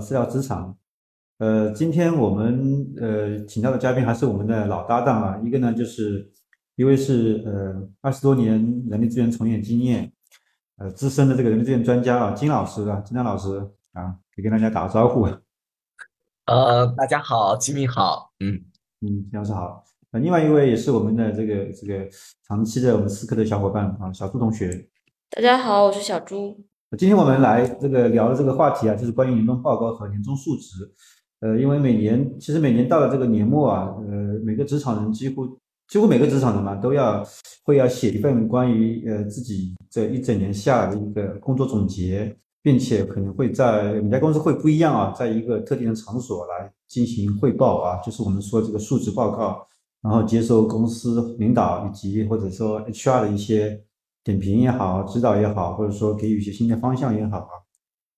私聊职场。呃，今天我们呃请到的嘉宾还是我们的老搭档啊，一个呢就是一位是呃二十多年人力资源从业经验，呃资深的这个人力资源专家啊，金老师啊，金丹老师啊，也跟大家打个招呼。呃，大家好，吉米好，嗯嗯，金老师好。那，另外一位也是我们的这个这个长期的我们思科的小伙伴啊，小朱同学。大家好，我是小朱。今天我们来这个聊的这个话题啊，就是关于年终报告和年终述职。呃，因为每年其实每年到了这个年末啊，呃，每个职场人几乎几乎每个职场人嘛，都要会要写一份关于呃自己这一整年下来的一个工作总结，并且可能会在每家公司会不一样啊，在一个特定的场所来进行汇报啊，就是我们说这个述职报告，然后接受公司领导以及或者说 HR 的一些。点评也好，指导也好，或者说给予一些新的方向也好啊。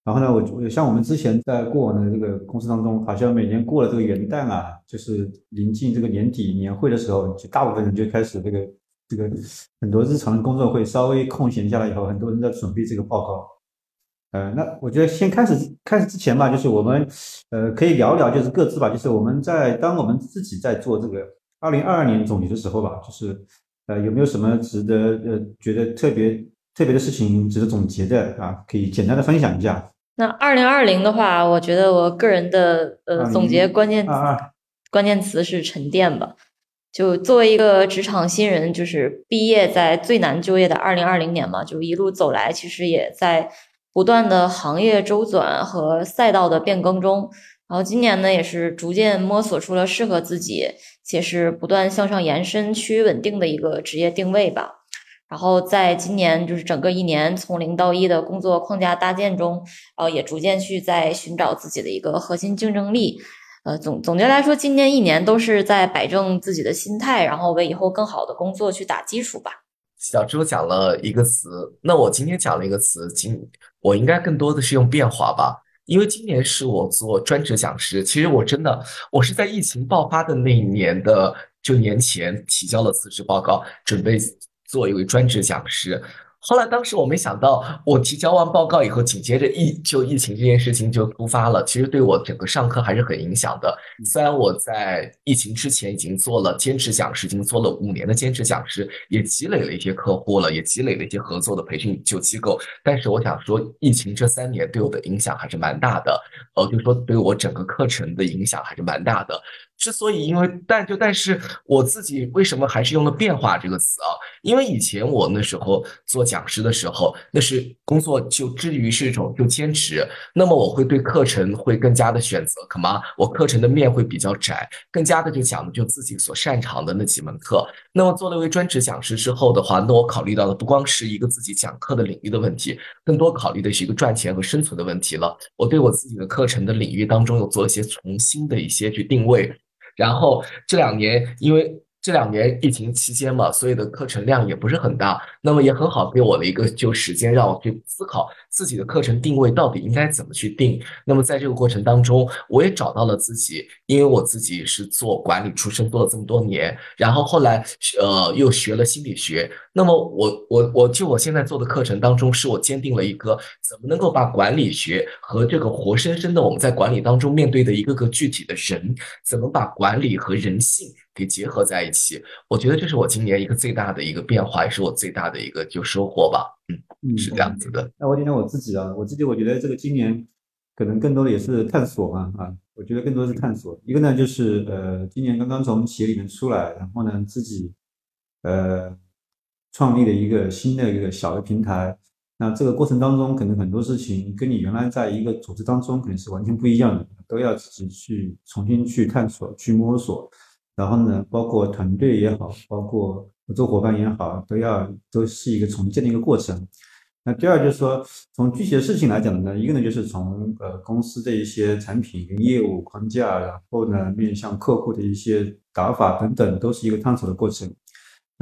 然后呢，我像我们之前在过往的这个公司当中，好像每年过了这个元旦啊，就是临近这个年底年会的时候，就大部分人就开始这个这个很多日常的工作会稍微空闲下来以后，很多人在准备这个报告。呃，那我觉得先开始开始之前吧，就是我们呃可以聊聊，就是各自吧，就是我们在当我们自己在做这个二零二二年总结的时候吧，就是。呃，有没有什么值得呃觉得特别特别的事情值得总结的啊？可以简单的分享一下。那二零二零的话，我觉得我个人的呃总结关键关键词是沉淀吧。就作为一个职场新人，就是毕业在最难就业的二零二零年嘛，就一路走来，其实也在不断的行业周转和赛道的变更中。然后今年呢，也是逐渐摸索出了适合自己。且是不断向上延伸、趋于稳定的一个职业定位吧。然后在今年就是整个一年从零到一的工作框架搭建中，呃，也逐渐去在寻找自己的一个核心竞争力。呃，总总结来说，今年一年都是在摆正自己的心态，然后为以后更好的工作去打基础吧。小朱讲了一个词，那我今天讲了一个词，今我应该更多的是用变化吧。因为今年是我做专职讲师，其实我真的，我是在疫情爆发的那一年的就年前提交了辞职报告，准备做一位专职讲师。后来，当时我没想到，我提交完报告以后，紧接着疫就疫情这件事情就突发了。其实对我整个上课还是很影响的。虽然我在疫情之前已经做了兼职讲师，已经做了五年的兼职讲师，也积累了一些客户了，也积累了一些合作的培训就机构。但是我想说，疫情这三年对我的影响还是蛮大的。呃，就是说对我整个课程的影响还是蛮大的。之所以因为但就但是我自己为什么还是用了变化这个词啊？因为以前我那时候做讲师的时候，那是工作就至于是一种就兼职，那么我会对课程会更加的选择，可吗？我课程的面会比较窄，更加的就讲的就自己所擅长的那几门课。那么做了一位专职讲师之后的话，那我考虑到的不光是一个自己讲课的领域的问题，更多考虑的是一个赚钱和生存的问题了。我对我自己的课程的领域当中又做一些重新的一些去定位。然后这两年，因为这两年疫情期间嘛，所以的课程量也不是很大，那么也很好给我的一个就时间，让我去思考自己的课程定位到底应该怎么去定。那么在这个过程当中，我也找到了自己，因为我自己是做管理出身，做了这么多年，然后后来呃又学了心理学。那么我我我就我现在做的课程当中，是我坚定了一个怎么能够把管理学和这个活生生的我们在管理当中面对的一个个具体的人，怎么把管理和人性给结合在一起？我觉得这是我今年一个最大的一个变化，也是我最大的一个就收获吧。嗯，是这样子的。那我讲讲我自己啊，我自己我觉得这个今年可能更多的也是探索嘛啊，我觉得更多的是探索。一个呢就是呃，今年刚刚从企业里面出来，然后呢自己呃。创立了一个新的一个小的平台，那这个过程当中，可能很多事情跟你原来在一个组织当中可能是完全不一样的，都要自己去重新去探索、去摸索。然后呢，包括团队也好，包括合作伙伴也好，都要都是一个重建的一个过程。那第二就是说，从具体的事情来讲呢，一个呢就是从呃公司的一些产品跟业务框架，然后呢面向客户的一些打法等等，都是一个探索的过程。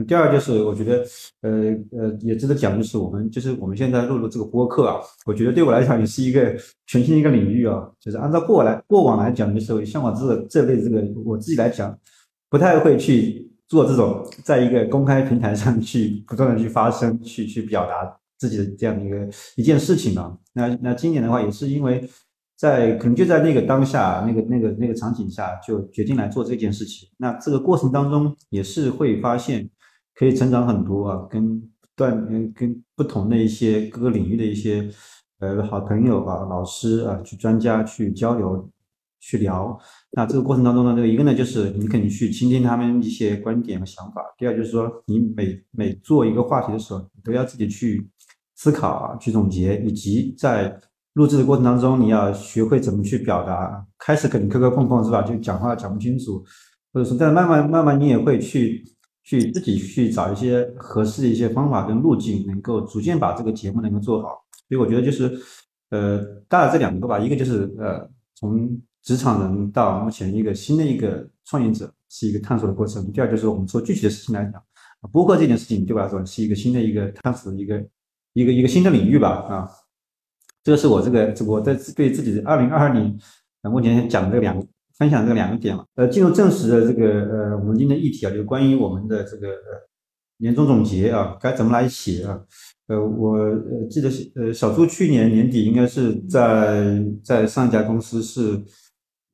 第二就是，我觉得，呃呃，也值得讲，就是我们就是我们现在录入这个播客啊，我觉得对我来讲也是一个全新的一个领域啊。就是按照过来过往来讲的时候，像我这这类这个我自己来讲，不太会去做这种在一个公开平台上去不断的去发声、去去表达自己的这样的一个一件事情了。那那今年的话，也是因为在可能就在那个当下那个那个那个场景下，就决定来做这件事情。那这个过程当中也是会发现可以成长很多啊，跟断嗯跟不同的一些各个领域的一些呃好朋友啊、老师啊、去专家去交流。去聊，那这个过程当中呢，这个一个呢就是你肯定去倾听他们一些观点和想法。第二就是说，你每每做一个话题的时候，你都要自己去思考啊，去总结，以及在录制的过程当中，你要学会怎么去表达。开始肯定磕磕碰碰是吧？就讲话讲不清楚，或者说，但慢慢慢慢你也会去去自己去找一些合适的一些方法跟路径，能够逐渐把这个节目能够做好。所以我觉得就是，呃，大概这两个吧，一个就是呃从。职场人到目前一个新的一个创业者是一个探索的过程。第二就是我们做具体的事情来讲，播客这件事情对我来说是一个新的一个探索的一个一个一个新的领域吧。啊，这个是我这个我在对自己的二零二二年啊目前讲的这两个分享这两个点嘛。呃，进入正式的这个呃我们今天议题啊，就关于我们的这个年终总结啊，该怎么来写啊？呃，我呃记得呃小朱去年年底应该是在在上一家公司是。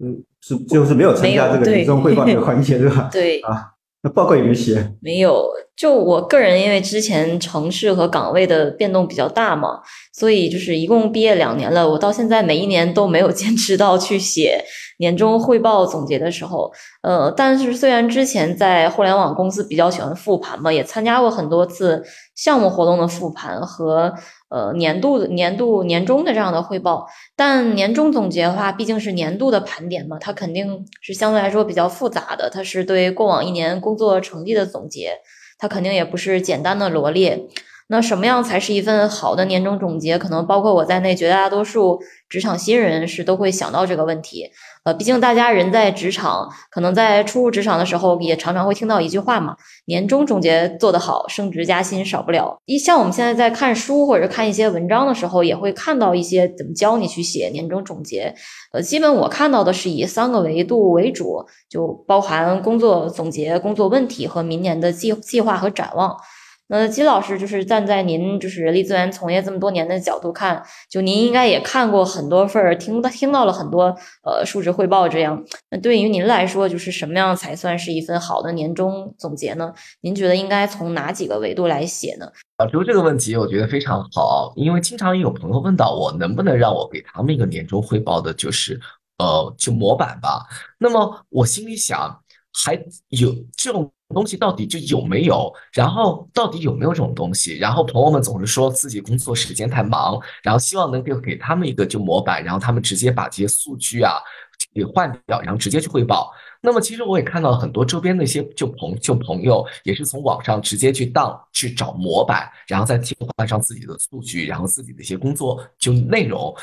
嗯，是就是没有参加这个年终汇报这个环节，对吧？对啊，那报告有没有写？没有，就我个人，因为之前城市和岗位的变动比较大嘛，所以就是一共毕业两年了，我到现在每一年都没有坚持到去写。年终汇报总结的时候，呃，但是虽然之前在互联网公司比较喜欢复盘嘛，也参加过很多次项目活动的复盘和呃年度年度年终的这样的汇报，但年终总结的话，毕竟是年度的盘点嘛，它肯定是相对来说比较复杂的，它是对过往一年工作成绩的总结，它肯定也不是简单的罗列。那什么样才是一份好的年终总结？可能包括我在内，绝大多数职场新人是都会想到这个问题。呃，毕竟大家人在职场，可能在初入职场的时候，也常常会听到一句话嘛：年终总结做得好，升职加薪少不了。一像我们现在在看书或者看一些文章的时候，也会看到一些怎么教你去写年终总结。呃，基本我看到的是以三个维度为主，就包含工作总结、工作问题和明年的计计划和展望。那金老师就是站在您就是人力资源从业这么多年的角度看，就您应该也看过很多份儿，听到听到了很多呃述职汇报这样。那对于您来说，就是什么样才算是一份好的年终总结呢？您觉得应该从哪几个维度来写呢？啊，就这个问题，我觉得非常好，因为经常有朋友问到我，能不能让我给他们一个年终汇报的，就是呃，就模板吧。那么我心里想，还有这种。东西到底就有没有？然后到底有没有这种东西？然后朋友们总是说自己工作时间太忙，然后希望能够给他们一个就模板，然后他们直接把这些数据啊给换掉，然后直接去汇报。那么其实我也看到很多周边的一些就朋就朋友也是从网上直接去当去找模板，然后再替换上自己的数据，然后自己的一些工作就内容。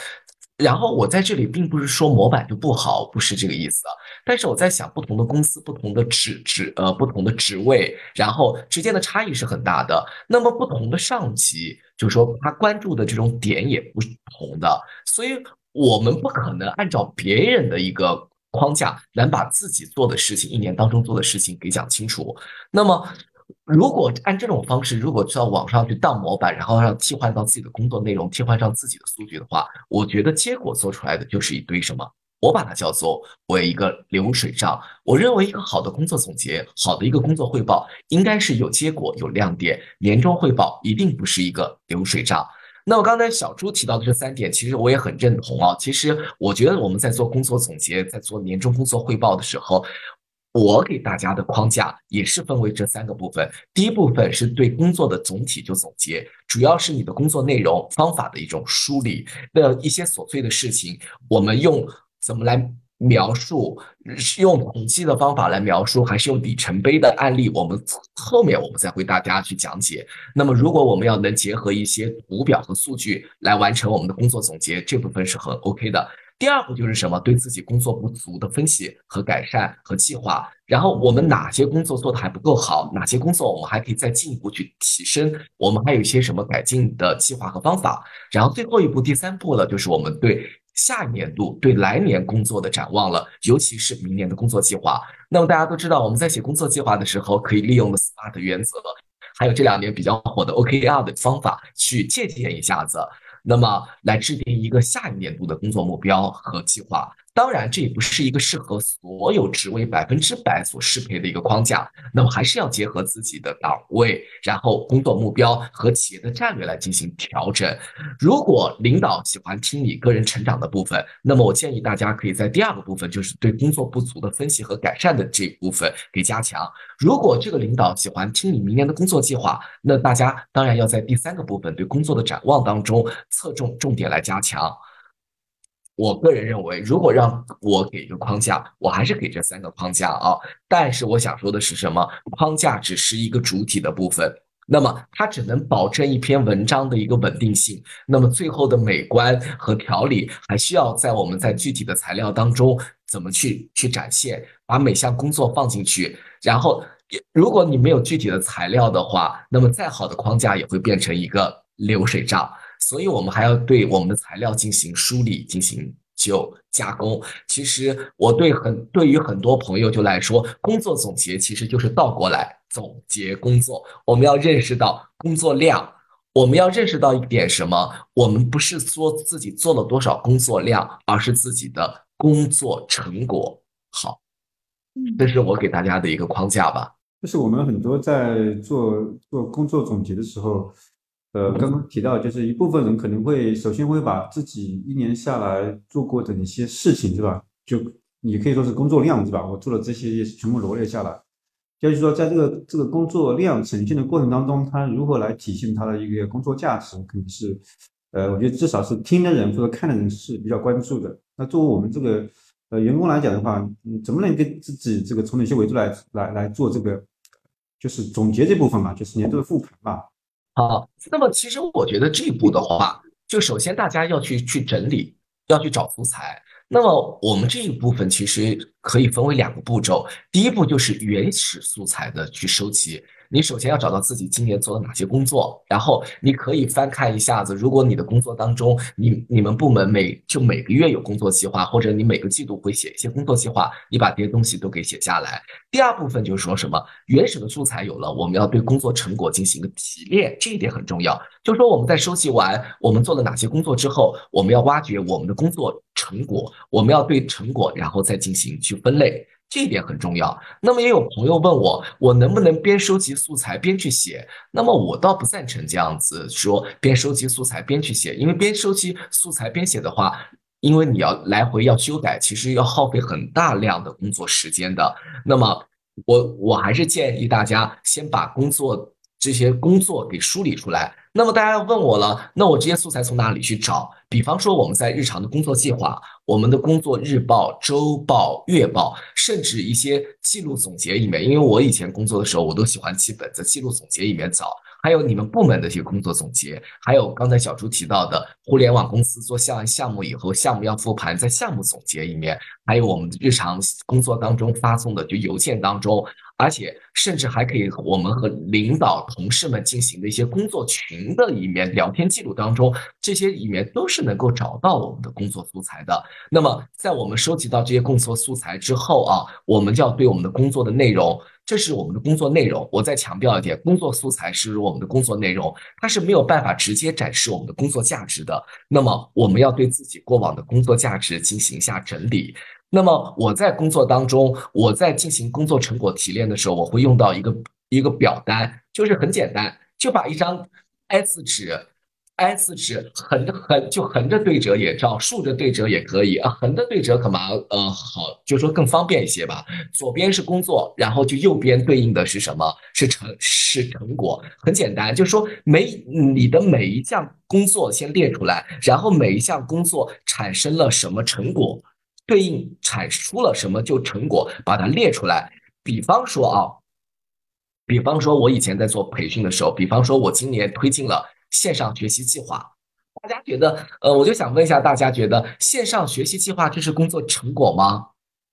然后我在这里并不是说模板就不好，不是这个意思啊。但是我在想，不同的公司、不同的职职呃、不同的职位，然后之间的差异是很大的。那么不同的上级，就是说他关注的这种点也不同的，所以我们不可能按照别人的一个框架，来把自己做的事情一年当中做的事情给讲清楚。那么。如果按这种方式，如果去到网上去当模板，然后让替换到自己的工作内容，替换上自己的数据的话，我觉得结果做出来的就是一堆什么？我把它叫做为一个流水账。我认为一个好的工作总结，好的一个工作汇报，应该是有结果、有亮点。年终汇报一定不是一个流水账。那我刚才小朱提到的这三点，其实我也很认同啊。其实我觉得我们在做工作总结，在做年终工作汇报的时候。我给大家的框架也是分为这三个部分。第一部分是对工作的总体就总结，主要是你的工作内容、方法的一种梳理。那一些琐碎的事情，我们用怎么来描述？是用统计的方法来描述，还是用里程碑的案例？我们后面我们再为大家去讲解。那么，如果我们要能结合一些图表和数据来完成我们的工作总结，这部分是很 OK 的。第二步就是什么？对自己工作不足的分析和改善和计划，然后我们哪些工作做的还不够好，哪些工作我们还可以再进一步去提升，我们还有一些什么改进的计划和方法。然后最后一步，第三步了，就是我们对下一年度、对来年工作的展望了，尤其是明年的工作计划。那么大家都知道，我们在写工作计划的时候，可以利用的 SMART 原则。还有这两年比较火的 OKR 的方法去借鉴一下子，那么来制定一个下一年度的工作目标和计划。当然，这也不是一个适合所有职位百分之百所适配的一个框架。那么，还是要结合自己的岗位，然后工作目标和企业的战略来进行调整。如果领导喜欢听你个人成长的部分，那么我建议大家可以在第二个部分，就是对工作不足的分析和改善的这一部分给加强。如果这个领导喜欢听你明年的工作计划，那大家当然要在第三个部分对工作的展望当中侧重重点来加强。我个人认为，如果让我给一个框架，我还是给这三个框架啊。但是我想说的是什么？框架只是一个主体的部分，那么它只能保证一篇文章的一个稳定性。那么最后的美观和条理，还需要在我们在具体的材料当中怎么去去展现，把每项工作放进去。然后，如果你没有具体的材料的话，那么再好的框架也会变成一个流水账。所以，我们还要对我们的材料进行梳理、进行就加工。其实，我对很对于很多朋友就来说，工作总结其实就是倒过来总结工作。我们要认识到工作量，我们要认识到一点什么？我们不是说自己做了多少工作量，而是自己的工作成果好。这是我给大家的一个框架吧。就是我们很多在做做工作总结的时候。呃，刚刚提到，就是一部分人可能会首先会把自己一年下来做过的一些事情，是吧？就你可以说是工作量，是吧？我做了这些也是，全部罗列下来。就是说，在这个这个工作量呈现的过程当中，它如何来体现它的一个工作价值，肯定是，呃，我觉得至少是听的人或者看的人是比较关注的。那作为我们这个呃员工来讲的话，嗯，怎么能给自己这个从哪些维度来来来做这个，就是总结这部分嘛，就是年度的复盘嘛。好，那么其实我觉得这一步的话，就首先大家要去去整理，要去找素材。那么我们这一部分其实可以分为两个步骤，第一步就是原始素材的去收集。你首先要找到自己今年做了哪些工作，然后你可以翻看一下子。如果你的工作当中，你你们部门每就每个月有工作计划，或者你每个季度会写一些工作计划，你把这些东西都给写下来。第二部分就是说什么原始的素材有了，我们要对工作成果进行一个提炼，这一点很重要。就是说我们在收集完我们做了哪些工作之后，我们要挖掘我们的工作成果，我们要对成果然后再进行去分类。这一点很重要。那么也有朋友问我，我能不能边收集素材边去写？那么我倒不赞成这样子说，边收集素材边去写，因为边收集素材边写的话，因为你要来回要修改，其实要耗费很大量的工作时间的。那么我我还是建议大家先把工作这些工作给梳理出来。那么大家要问我了，那我这些素材从哪里去找？比方说我们在日常的工作计划、我们的工作日报、周报、月报，甚至一些记录总结里面，因为我以前工作的时候，我都喜欢记本子记录总结里面找。还有你们部门的一些工作总结，还有刚才小朱提到的互联网公司做项项目以后，项目要复盘，在项目总结里面，还有我们日常工作当中发送的就邮件当中，而且甚至还可以我们和领导同事们进行的一些工作群的里面聊天记录当中，这些里面都是能够找到我们的工作素材的。那么在我们收集到这些工作素材之后啊，我们就要对我们的工作的内容。这是我们的工作内容。我再强调一点，工作素材是我们的工作内容，它是没有办法直接展示我们的工作价值的。那么，我们要对自己过往的工作价值进行一下整理。那么，我在工作当中，我在进行工作成果提炼的时候，我会用到一个一个表单，就是很简单，就把一张 A 四纸。A 四纸横着横就横着对折也照，竖着对折也可以啊。横着对折可嘛，呃，好，就说更方便一些吧。左边是工作，然后就右边对应的是什么？是成是成果。很简单，就是说每你的每一项工作先列出来，然后每一项工作产生了什么成果，对应产出了什么就成果，把它列出来。比方说啊，比方说我以前在做培训的时候，比方说我今年推进了。线上学习计划，大家觉得，呃，我就想问一下大家，觉得线上学习计划这是工作成果吗？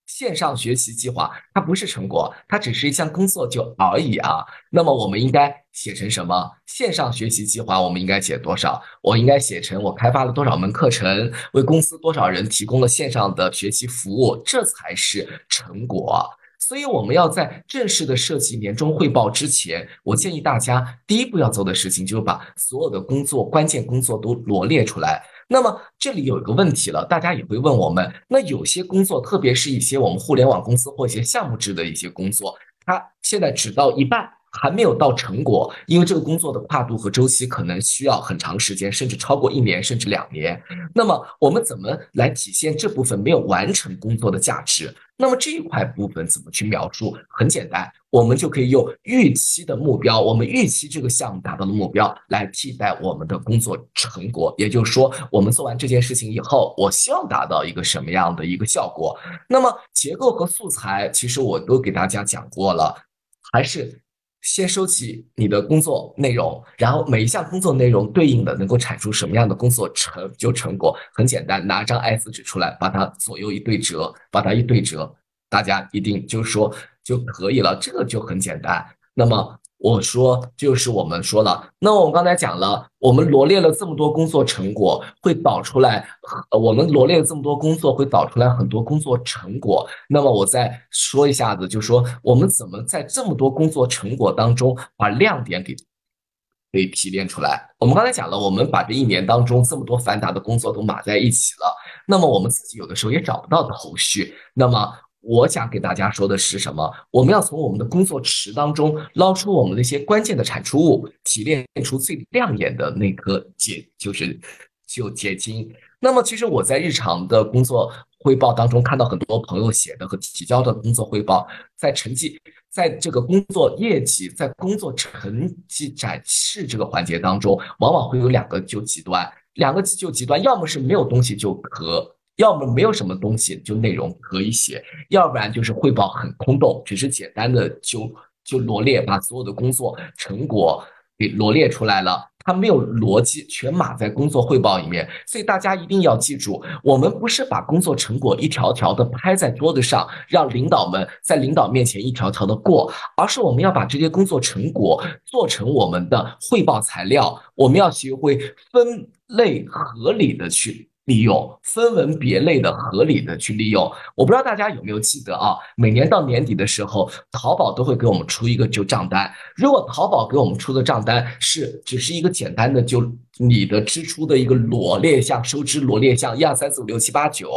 线上学习计划它不是成果，它只是一项工作就而已啊。那么我们应该写成什么？线上学习计划我们应该写多少？我应该写成我开发了多少门课程，为公司多少人提供了线上的学习服务，这才是成果。所以我们要在正式的设计年终汇报之前，我建议大家第一步要做的事情就是把所有的工作关键工作都罗列出来。那么这里有一个问题了，大家也会问我们，那有些工作，特别是一些我们互联网公司或一些项目制的一些工作，它现在只到一半。还没有到成果，因为这个工作的跨度和周期可能需要很长时间，甚至超过一年，甚至两年。那么我们怎么来体现这部分没有完成工作的价值？那么这一块部分怎么去描述？很简单，我们就可以用预期的目标，我们预期这个项目达到的目标来替代我们的工作成果。也就是说，我们做完这件事情以后，我希望达到一个什么样的一个效果？那么结构和素材，其实我都给大家讲过了，还是。先收集你的工作内容，然后每一项工作内容对应的能够产出什么样的工作成就成果，很简单，拿张 A 四纸出来，把它左右一对折，把它一对折，大家一定就是说就可以了，这个就很简单。那么。我说，就是我们说了，那我们刚才讲了，我们罗列了这么多工作成果，会导出来，我们罗列了这么多工作，会导出来很多工作成果。那么我再说一下子，就说我们怎么在这么多工作成果当中把亮点给给提炼出来。我们刚才讲了，我们把这一年当中这么多繁杂的工作都码在一起了，那么我们自己有的时候也找不到头绪，那么。我想给大家说的是什么？我们要从我们的工作池当中捞出我们那些关键的产出物，提炼出最亮眼的那颗结，就是就结晶。那么，其实我在日常的工作汇报当中看到很多朋友写的和提交的工作汇报，在成绩，在这个工作业绩，在工作成绩展示这个环节当中，往往会有两个就极端，两个就极端，要么是没有东西就可。要么没有什么东西，就内容可以写；要不然就是汇报很空洞，只是简单的就就罗列，把所有的工作成果给罗列出来了，它没有逻辑，全码在工作汇报里面。所以大家一定要记住，我们不是把工作成果一条条的拍在桌子上，让领导们在领导面前一条条的过，而是我们要把这些工作成果做成我们的汇报材料。我们要学会分类合理的去。利用分门别类的合理的去利用，我不知道大家有没有记得啊？每年到年底的时候，淘宝都会给我们出一个就账单。如果淘宝给我们出的账单是只是一个简单的就你的支出的一个罗列项、收支罗列项，一二三四五六七八九，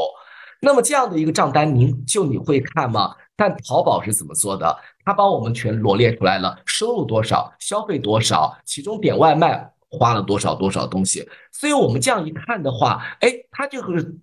那么这样的一个账单，您就你会看吗？但淘宝是怎么做的？他帮我们全罗列出来了，收入多少，消费多少，其中点外卖。花了多少多少东西，所以我们这样一看的话，哎，它就是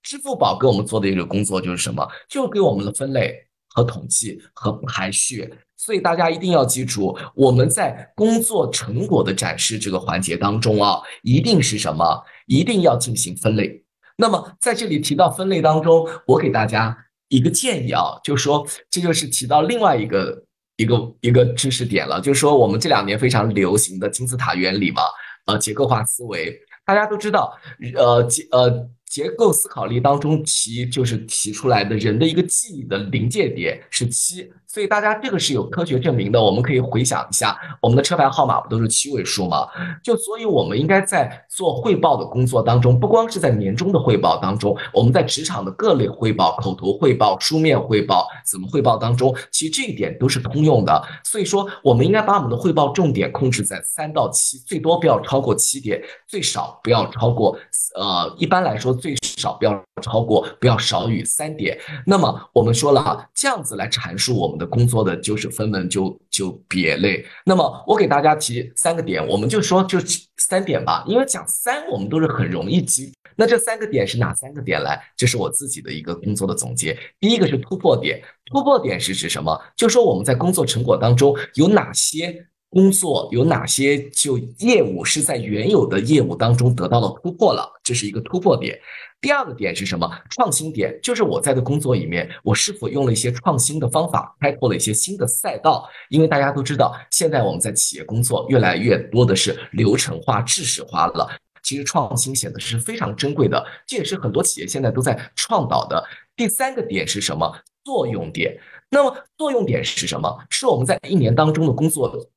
支付宝给我们做的一个工作就是什么？就给我们的分类和统计和排序。所以大家一定要记住，我们在工作成果的展示这个环节当中啊，一定是什么？一定要进行分类。那么在这里提到分类当中，我给大家一个建议啊，就是说这就是提到另外一个。一个一个知识点了，就是说我们这两年非常流行的金字塔原理嘛，呃，结构化思维，大家都知道，呃，结呃。结构思考力当中提就是提出来的人的一个记忆的临界点是七，所以大家这个是有科学证明的。我们可以回想一下，我们的车牌号码不都是七位数吗？就所以我们应该在做汇报的工作当中，不光是在年终的汇报当中，我们在职场的各类汇报、口头汇报、书面汇报怎么汇报当中，其实这一点都是通用的。所以说，我们应该把我们的汇报重点控制在三到七，最多不要超过七点，最少不要超过呃，一般来说。最少不要超过，不要少于三点。那么我们说了哈，这样子来阐述我们的工作的就是分门就就别类。那么我给大家提三个点，我们就说就三点吧，因为讲三我们都是很容易记。那这三个点是哪三个点来？这是我自己的一个工作的总结。第一个是突破点，突破点是指什么？就说我们在工作成果当中有哪些。工作有哪些就业务是在原有的业务当中得到了突破了，这是一个突破点。第二个点是什么？创新点，就是我在的工作里面，我是否用了一些创新的方法，开拓了一些新的赛道？因为大家都知道，现在我们在企业工作越来越多的是流程化、知识化了。其实创新显得是非常珍贵的，这也是很多企业现在都在倡导的。第三个点是什么？作用点。那么作用点是什么？是我们在一年当中的工作。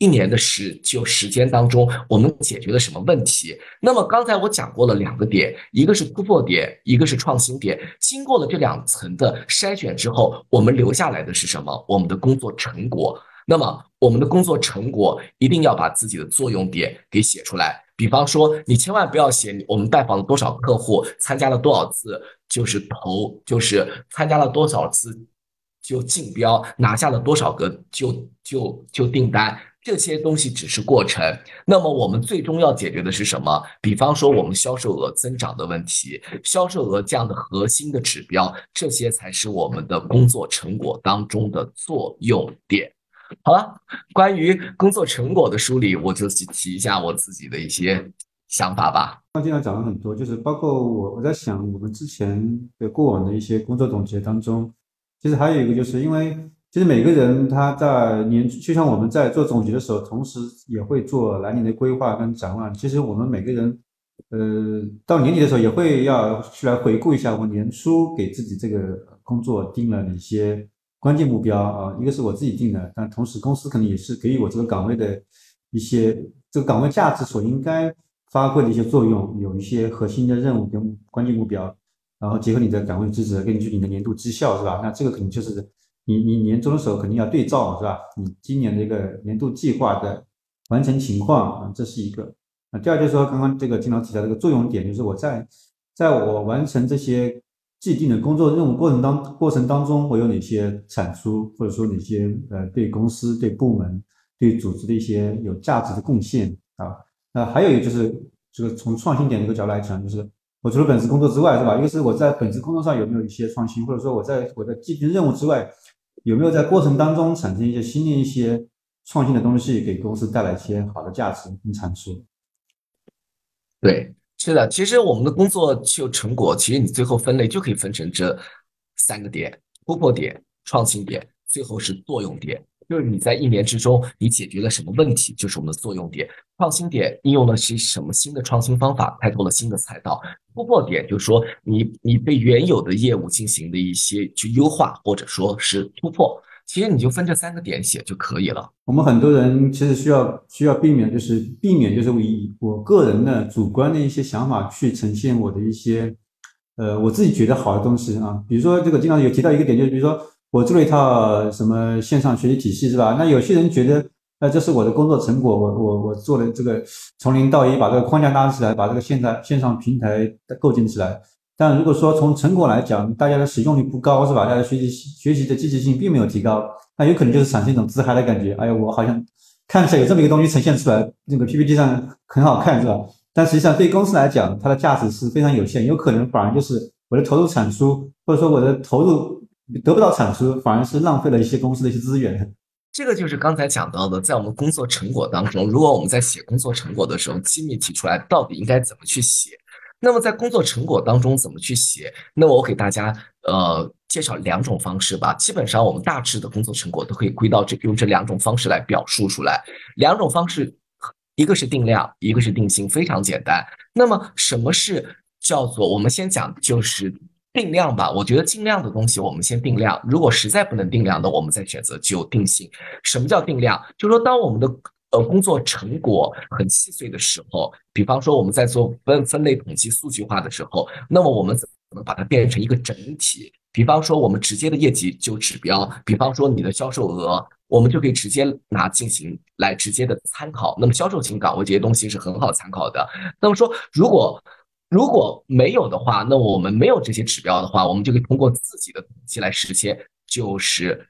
一年的时就时间当中，我们解决了什么问题？那么刚才我讲过了两个点，一个是突破点，一个是创新点。经过了这两层的筛选之后，我们留下来的是什么？我们的工作成果。那么我们的工作成果一定要把自己的作用点给写出来。比方说，你千万不要写我们拜访了多少客户，参加了多少次，就是投，就是参加了多少次就竞标，拿下了多少个就就就订单。这些东西只是过程，那么我们最终要解决的是什么？比方说我们销售额增长的问题，销售额这样的核心的指标，这些才是我们的工作成果当中的作用点。好了，关于工作成果的梳理，我就提一下我自己的一些想法吧。刚经常讲了很多，就是包括我我在想，我们之前的过往的一些工作总结当中，其实还有一个，就是因为。其实每个人他在年，就像我们在做总结的时候，同时也会做来年的规划跟展望。其实我们每个人，呃，到年底的时候也会要去来回顾一下，我年初给自己这个工作定了哪些关键目标啊？一个是我自己定的，但同时公司可能也是给予我这个岗位的一些这个岗位价值所应该发挥的一些作用，有一些核心的任务跟关键目标，然后结合你的岗位职责，根据你的年度绩效是吧？那这个可能就是。你你年终的时候肯定要对照是吧？你今年的一个年度计划的完成情况啊，这是一个。啊，第二就是说，刚刚这个经常提到这个作用点，就是我在在我完成这些既定的工作任务过程当过程当中，我有哪些产出，或者说哪些呃对公司、对部门、对组织的一些有价值的贡献啊？那还有一个就是，就是从创新点这个角度来讲，就是我除了本职工作之外，是吧？一个是我在本职工作上有没有一些创新，或者说我在我的既定任务之外。有没有在过程当中产生一些新的一些创新的东西，给公司带来一些好的价值跟产出？对，是的，其实我们的工作就成果，其实你最后分类就可以分成这三个点：突破点、创新点，最后是作用点。就是你在一年之中，你解决了什么问题，就是我们的作用点。创新点应用的是什么新的创新方法，开拓了新的赛道。突破点就是说，你你对原有的业务进行的一些去优化，或者说是突破。其实你就分这三个点写就可以了。我们很多人其实需要需要避免，就是避免就是以我个人的主观的一些想法去呈现我的一些呃我自己觉得好的东西啊。比如说这个经常有提到一个点，就是比如说。我做了一套什么线上学习体系是吧？那有些人觉得，呃，这是我的工作成果，我我我做了这个从零到一，把这个框架搭起来，把这个线上线上平台构建起来。但如果说从成果来讲，大家的使用率不高是吧？大家学习学习的积极性并没有提高，那有可能就是产生一种自嗨的感觉。哎呀，我好像看起来有这么一个东西呈现出来，那个 PPT 上很好看是吧？但实际上对公司来讲，它的价值是非常有限，有可能反而就是我的投入产出，或者说我的投入。得不到产出，反而是浪费了一些公司的一些资源。这个就是刚才讲到的，在我们工作成果当中，如果我们在写工作成果的时候，机密提出来，到底应该怎么去写？那么在工作成果当中怎么去写？那么我给大家呃介绍两种方式吧。基本上我们大致的工作成果都可以归到这用这两种方式来表述出来。两种方式，一个是定量，一个是定性，非常简单。那么什么是叫做？我们先讲就是。定量吧，我觉得尽量的东西我们先定量。如果实在不能定量的，我们再选择就定性。什么叫定量？就是说当我们的呃工作成果很细碎的时候，比方说我们在做分分类统计数据化的时候，那么我们怎么把它变成一个整体？比方说我们直接的业绩就指标，比方说你的销售额，我们就可以直接拿进行来直接的参考。那么销售型岗位这些东西是很好参考的。那么说如果如果没有的话，那我们没有这些指标的话，我们就可以通过自己的统计来实现，就是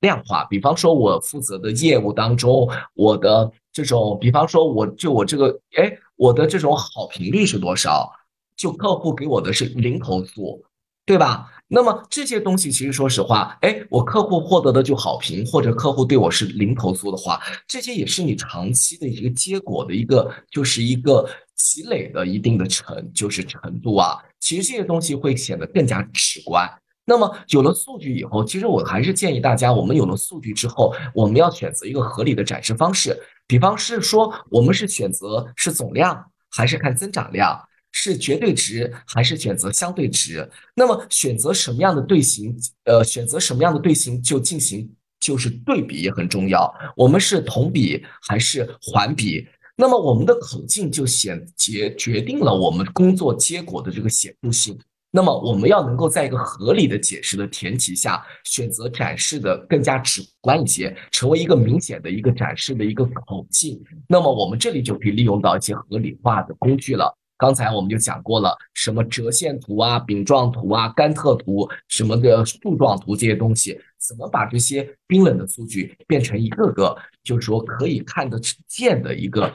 量化。比方说，我负责的业务当中，我的这种，比方说，我就我这个，哎，我的这种好评率是多少？就客户给我的是零投诉，对吧？那么这些东西其实说实话，哎，我客户获得的就好评，或者客户对我是零投诉的话，这些也是你长期的一个结果的一个，就是一个。积累的一定的程就是程度啊，其实这些东西会显得更加直观。那么有了数据以后，其实我还是建议大家，我们有了数据之后，我们要选择一个合理的展示方式。比方是说，我们是选择是总量，还是看增长量，是绝对值，还是选择相对值？那么选择什么样的队形，呃，选择什么样的队形就进行就是对比也很重要。我们是同比还是环比？那么我们的口径就显决决定了我们工作结果的这个显著性。那么我们要能够在一个合理的解释的前提下，选择展示的更加直观一些，成为一个明显的一个展示的一个口径。那么我们这里就可以利用到一些合理化的工具了。刚才我们就讲过了，什么折线图啊、饼状图啊、甘特图什么的树状图这些东西，怎么把这些冰冷的数据变成一个个，就是说可以看得见的一个。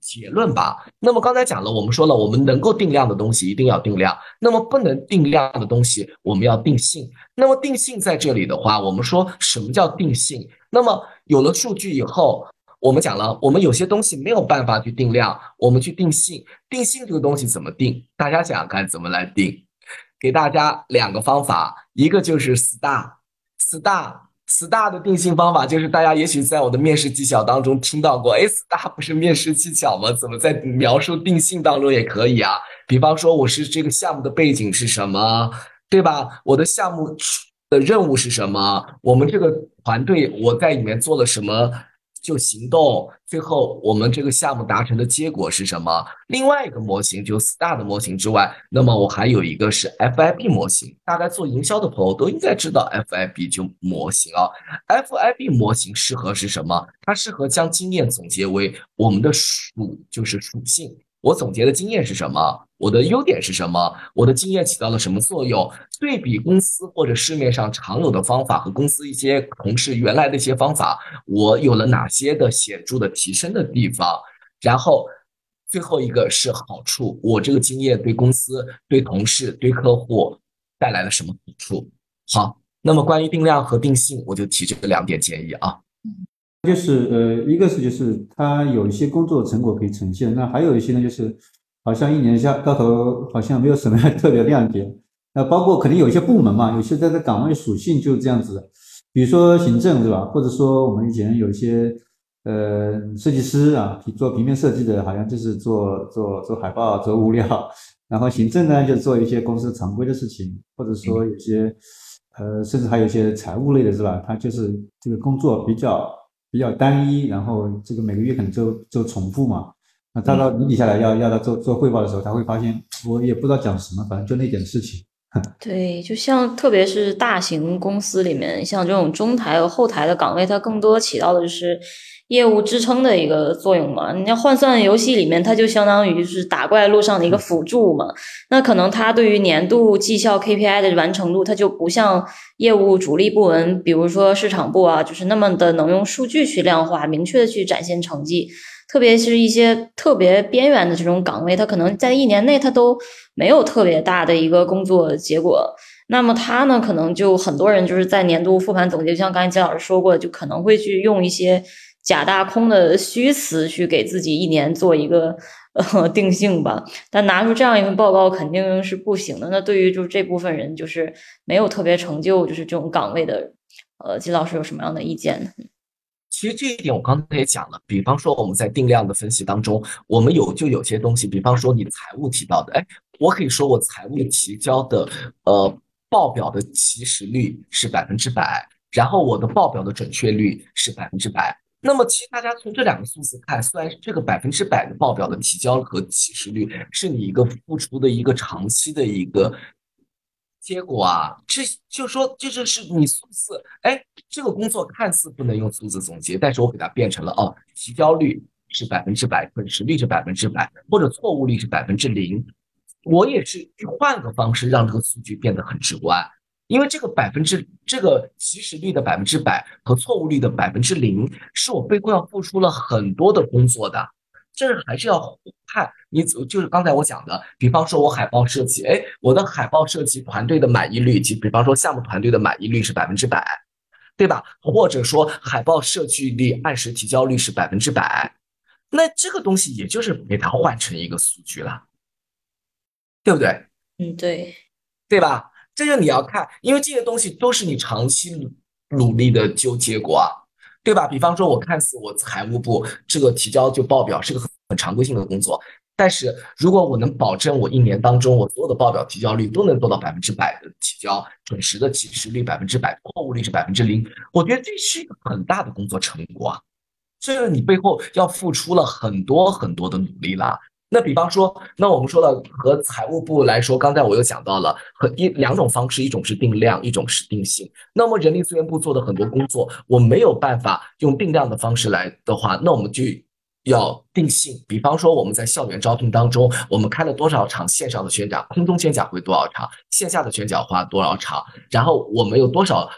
结论吧。那么刚才讲了，我们说了，我们能够定量的东西一定要定量，那么不能定量的东西我们要定性。那么定性在这里的话，我们说什么叫定性？那么有了数据以后，我们讲了，我们有些东西没有办法去定量，我们去定性。定性这个东西怎么定？大家想想看怎么来定？给大家两个方法，一个就是 STAR，STAR。STAR 的定性方法就是大家也许在我的面试技巧当中听到过，哎，STAR 不是面试技巧吗？怎么在描述定性当中也可以啊？比方说我是这个项目的背景是什么，对吧？我的项目的任务是什么？我们这个团队我在里面做了什么？就行动，最后我们这个项目达成的结果是什么？另外一个模型就 STAR 的模型之外，那么我还有一个是 FIB 模型。大概做营销的朋友都应该知道 FIB 就模型啊。FIB 模型适合是什么？它适合将经验总结为我们的属，就是属性。我总结的经验是什么？我的优点是什么？我的经验起到了什么作用？对比公司或者市面上常有的方法和公司一些同事原来的一些方法，我有了哪些的显著的提升的地方？然后最后一个是好处，我这个经验对公司、对同事、对客户带来了什么好处？好，那么关于定量和定性，我就提这个两点建议啊。就是呃，一个是就是它有一些工作成果可以呈现，那还有一些呢，就是好像一年下到头好像没有什么特别亮点。那包括肯定有一些部门嘛，有些在这岗位属性就是这样子的，比如说行政是吧？或者说我们以前有一些呃设计师啊，做平面设计的，好像就是做做做海报、做物料，然后行政呢就做一些公司常规的事情，或者说有些呃甚至还有一些财务类的是吧？他就是这个工作比较。比较单一，然后这个每个月可能就就重复嘛。那他到你底下来要要他做做汇报的时候，他会发现我也不知道讲什么，反正就那点事情。对，就像特别是大型公司里面，像这种中台和后台的岗位，它更多起到的就是业务支撑的一个作用嘛。你要换算游戏里面，它就相当于是打怪路上的一个辅助嘛。那可能它对于年度绩效 KPI 的完成度，它就不像业务主力部门，比如说市场部啊，就是那么的能用数据去量化，明确的去展现成绩。特别是一些特别边缘的这种岗位，他可能在一年内他都没有特别大的一个工作结果。那么他呢，可能就很多人就是在年度复盘总结，就像刚才金老师说过，就可能会去用一些假大空的虚词去给自己一年做一个呃定性吧。但拿出这样一份报告肯定是不行的。那对于就是这部分人，就是没有特别成就，就是这种岗位的，呃，金老师有什么样的意见呢？其实这一点我刚才也讲了，比方说我们在定量的分析当中，我们有就有些东西，比方说你财务提到的，哎，我可以说我财务提交的呃报表的起始率是百分之百，然后我的报表的准确率是百分之百。那么其实大家从这两个数字看，虽然这个百分之百的报表的提交和起始率是你一个付出的一个长期的一个。结果啊，这就说这就是你数字，哎，这个工作看似不能用数字总结，但是我给它变成了哦，提交率是百分之百，准时率是百分之百，或者错误率是百分之零，我也是去换个方式让这个数据变得很直观，因为这个百分之这个起始率的百分之百和错误率的百分之零，是我背后要付出了很多的工作的。这还是要看你，就是刚才我讲的，比方说我海报设计，哎，我的海报设计团队的满意率，及比方说项目团队的满意率是百分之百，对吧？或者说海报设计率按时提交率是百分之百，那这个东西也就是给它换成一个数据了，对不对？嗯，对，对吧？这就你要看，因为这些东西都是你长期努力的就结果啊。对吧？比方说，我看似我财务部这个提交就报表是个很常规性的工作，但是如果我能保证我一年当中我所有的报表提交率都能做到百分之百的提交，准时的起始率百分之百，错误率是百分之零，我觉得这是一个很大的工作成果啊。这个你背后要付出了很多很多的努力啦。那比方说，那我们说了和财务部来说，刚才我又讲到了和一两种方式，一种是定量，一种是定性。那么人力资源部做的很多工作，我没有办法用定量的方式来的话，那我们就。要定性，比方说我们在校园招聘当中，我们开了多少场线上的宣讲，空中宣讲会多少场，线下的宣讲花多少场，然后我们有多少，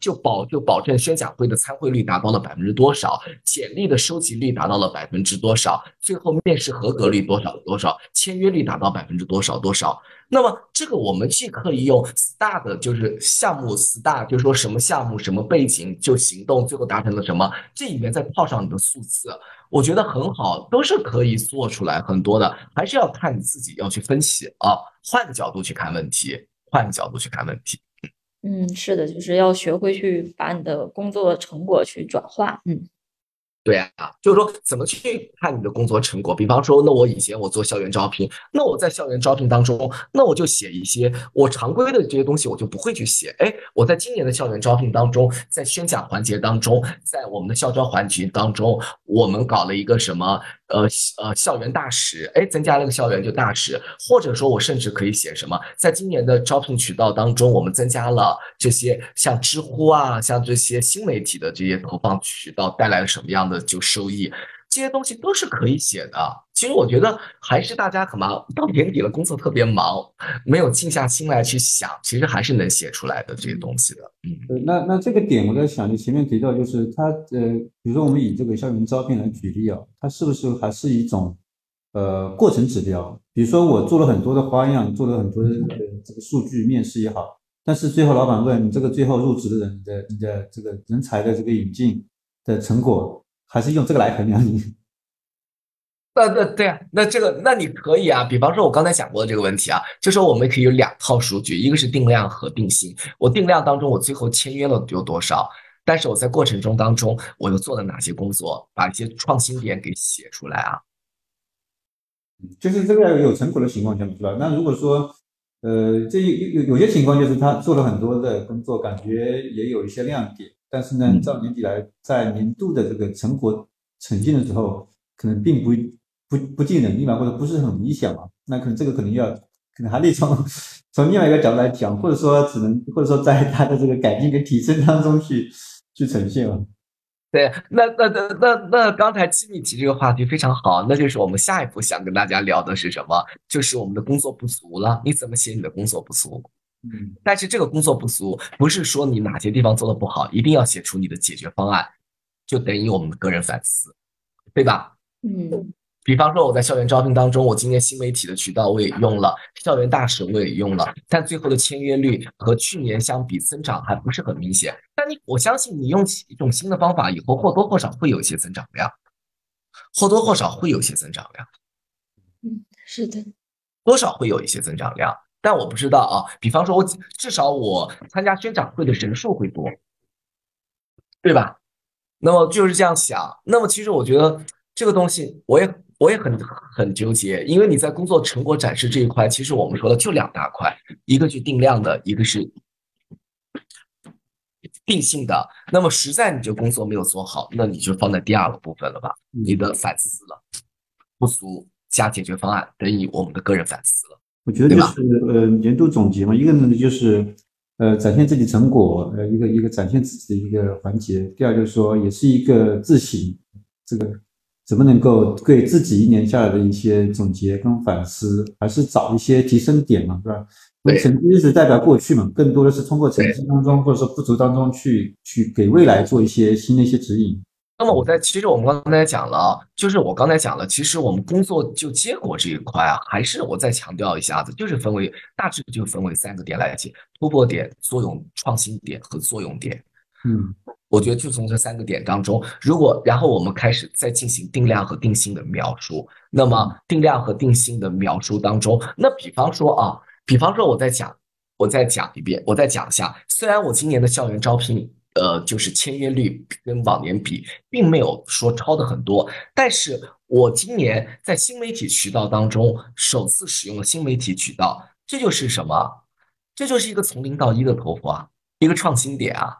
就保就保证宣讲会的参会率达到了百分之多少，简历的收集率达到了百分之多少，最后面试合格率多少多少，签约率达到百分之多少多少。那么这个我们既可以用 STAR 的，就是项目 STAR，就说什么项目什么背景就行动，最后达成了什么，这里面再套上你的数字。我觉得很好，都是可以做出来很多的，还是要看你自己要去分析啊，换个角度去看问题，换个角度去看问题。嗯，是的，就是要学会去把你的工作成果去转化。嗯。对啊，就是说怎么去看你的工作成果？比方说，那我以前我做校园招聘，那我在校园招聘当中，那我就写一些我常规的这些东西，我就不会去写。哎，我在今年的校园招聘当中，在宣讲环节当中，在我们的校招环节当中，我们搞了一个什么？呃呃，校园大使，哎，增加了个校园就大使，或者说我甚至可以写什么，在今年的招聘渠道当中，我们增加了这些像知乎啊，像这些新媒体的这些投放渠道带来了什么样的就收益，这些东西都是可以写的。其实我觉得还是大家可能到年底了，工作特别忙，没有静下心来去想，其实还是能写出来的这些东西的。嗯，那那这个点我在想，你前面提到就是它呃，比如说我们以这个校园招聘来举例啊，它是不是还是一种呃过程指标？比如说我做了很多的花样，做了很多的这个数据面试也好，但是最后老板问你这个最后入职的人的你的这个人才的这个引进的成果，还是用这个来衡量你？那那对啊，那这个那你可以啊，比方说我刚才讲过的这个问题啊，就说我们可以有两套数据，一个是定量和定性。我定量当中我最后签约了有多少，但是我在过程中当中我又做了哪些工作，把一些创新点给写出来啊。就是这个有成果的情况下是吧？那如果说呃，这有有有些情况就是他做了很多的工作，感觉也有一些亮点，但是呢，照年底来在年度的这个成果呈现的时候，可能并不。不不尽人意嘛，或者不是很理想嘛，那可能这个可能要，可能还得从从另外一个角度来讲，或者说只能或者说在他的这个改进跟提升当中去去呈现嘛。对，那那那那那刚才七米提这个话题非常好，那就是我们下一步想跟大家聊的是什么？就是我们的工作不足了，你怎么写你的工作不足？嗯，但是这个工作不足不是说你哪些地方做的不好，一定要写出你的解决方案，就等于我们的个人反思，对吧？嗯。比方说，我在校园招聘当中，我今年新媒体的渠道我也用了，校园大使我也用了，但最后的签约率和去年相比增长还不是很明显。但你，我相信你用一种新的方法，以后或多或少会有一些增长量，或多或少会有一些增长量。嗯，是的，多少会有一些增长量，但我不知道啊。比方说，我至少我参加宣讲会的人数会多，对吧？那么就是这样想。那么其实我觉得这个东西，我也。我也很很纠结，因为你在工作成果展示这一块，其实我们说的就两大块，一个是定量的，一个是定性的。那么实在你这工作没有做好，那你就放在第二个部分了吧？你的反思了，不足加解决方案等于我们的个人反思了。我觉得就是呃年度总结嘛，一个呢就是呃展现自己成果，呃一个一个展现自己的一个环节。第二就是说也是一个自省，这个。怎么能够对自己一年下来的一些总结跟反思，还是找一些提升点嘛，对吧？因为成绩一直代表过去嘛，更多的是通过成绩当中或者说不足当中去去给未来做一些新的一些指引。那么我在其实我们刚才讲了，就是我刚才讲了，其实我们工作就结果这一块啊，还是我再强调一下子，就是分为大致就分为三个点来解：突破点、作用、创新点和作用点。嗯。我觉得就从这三个点当中，如果然后我们开始再进行定量和定性的描述，那么定量和定性的描述当中，那比方说啊，比方说我再讲，我再讲一遍，我再讲一下。虽然我今年的校园招聘呃，就是签约率跟往年比，并没有说超的很多。但是我今年在新媒体渠道当中首次使用了新媒体渠道，这就是什么？这就是一个从零到一的突破啊，一个创新点啊，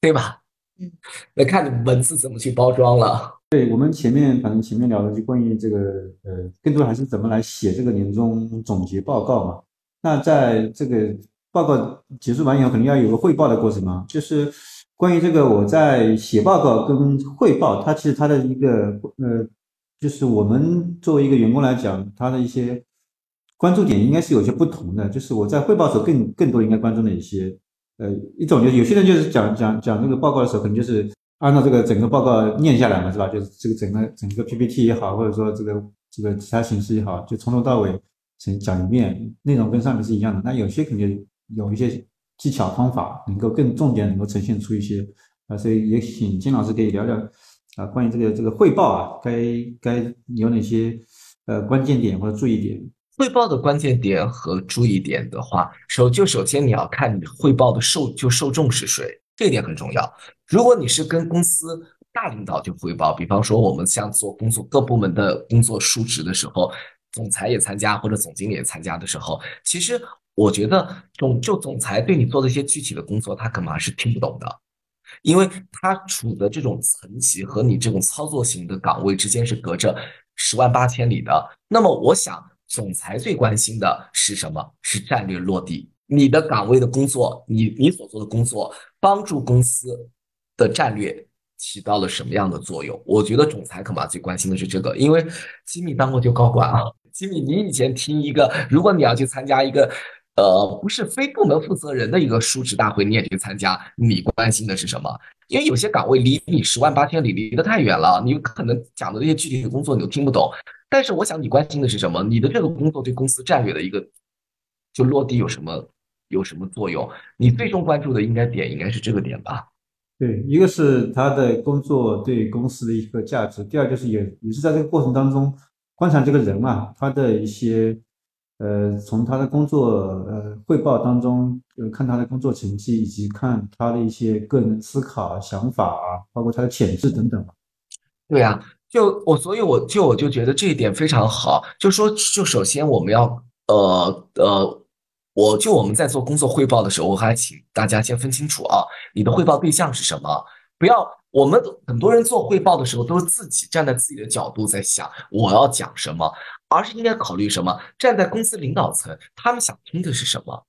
对吧？嗯，那看你文字怎么去包装了。对我们前面反正前面聊的就关于这个呃，更多还是怎么来写这个年终总结报告嘛。那在这个报告结束完以后，肯定要有个汇报的过程嘛。就是关于这个我在写报告跟汇报，它其实它的一个呃，就是我们作为一个员工来讲，他的一些关注点应该是有些不同的。就是我在汇报的时候更更多应该关注哪些？呃，一种就是有些人就是讲讲讲这个报告的时候，可能就是按照这个整个报告念下来嘛，是吧？就是这个整个整个 PPT 也好，或者说这个这个其他形式也好，就从头到尾讲讲一遍，内容跟上面是一样的。那有些肯定有一些技巧方法，能够更重点能够呈现出一些啊，所以也请金老师可以聊聊啊，关于这个这个汇报啊，该该有哪些呃关键点或者注意点。汇报的关键点和注意点的话，首就首先你要看你汇报的受就受众是谁，这一点很重要。如果你是跟公司大领导去汇报，比方说我们像做工作各部门的工作述职的时候，总裁也参加或者总经理也参加的时候，其实我觉得总就总裁对你做的一些具体的工作，他可能还是听不懂的，因为他处的这种层级和你这种操作型的岗位之间是隔着十万八千里的。那么我想。总裁最关心的是什么？是战略落地。你的岗位的工作，你你所做的工作，帮助公司的战略起到了什么样的作用？我觉得总裁恐怕最关心的是这个，因为吉米当过就高管啊。吉米，你以前听一个，如果你要去参加一个，呃，不是非部门负责人的一个述职大会，你也去参加，你关心的是什么？因为有些岗位离你十万八千里，离得太远了，你可能讲的那些具体的工作你都听不懂。但是我想你关心的是什么？你的这个工作对公司战略的一个就落地有什么有什么作用？你最终关注的应该点应该是这个点吧？对，一个是他的工作对公司的一个价值，第二就是也也是在这个过程当中观察这个人嘛，他的一些呃从他的工作呃汇报当中呃看他的工作成绩，以及看他的一些个人思考想法啊，包括他的潜质等等。对呀。就我，所以我就我就觉得这一点非常好。就说，就首先我们要，呃呃，我就我们在做工作汇报的时候，我还请大家先分清楚啊，你的汇报对象是什么？不要，我们很多人做汇报的时候都是自己站在自己的角度在想我要讲什么，而是应该考虑什么？站在公司领导层，他们想听的是什么？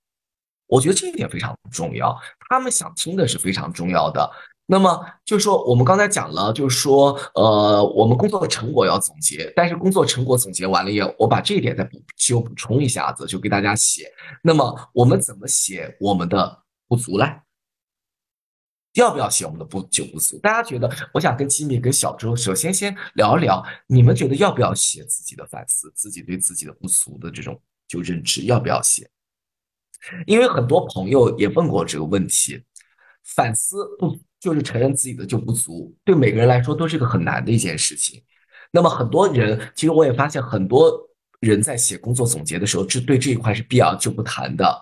我觉得这一点非常重要，他们想听的是非常重要的。那么就是说，我们刚才讲了，就是说，呃，我们工作的成果要总结，但是工作成果总结完了以后，我把这一点再补就补充一下子，就给大家写。那么我们怎么写我们的不足嘞？要不要写我们的不就不足？大家觉得？我想跟吉米、跟小周，首先先聊一聊，你们觉得要不要写自己的反思，自己对自己的不足的这种就认知，要不要写？因为很多朋友也问过这个问题，反思不。就是承认自己的就不足，对每个人来说都是个很难的一件事情。那么很多人，其实我也发现很多人在写工作总结的时候，是对这一块是避而就不谈的，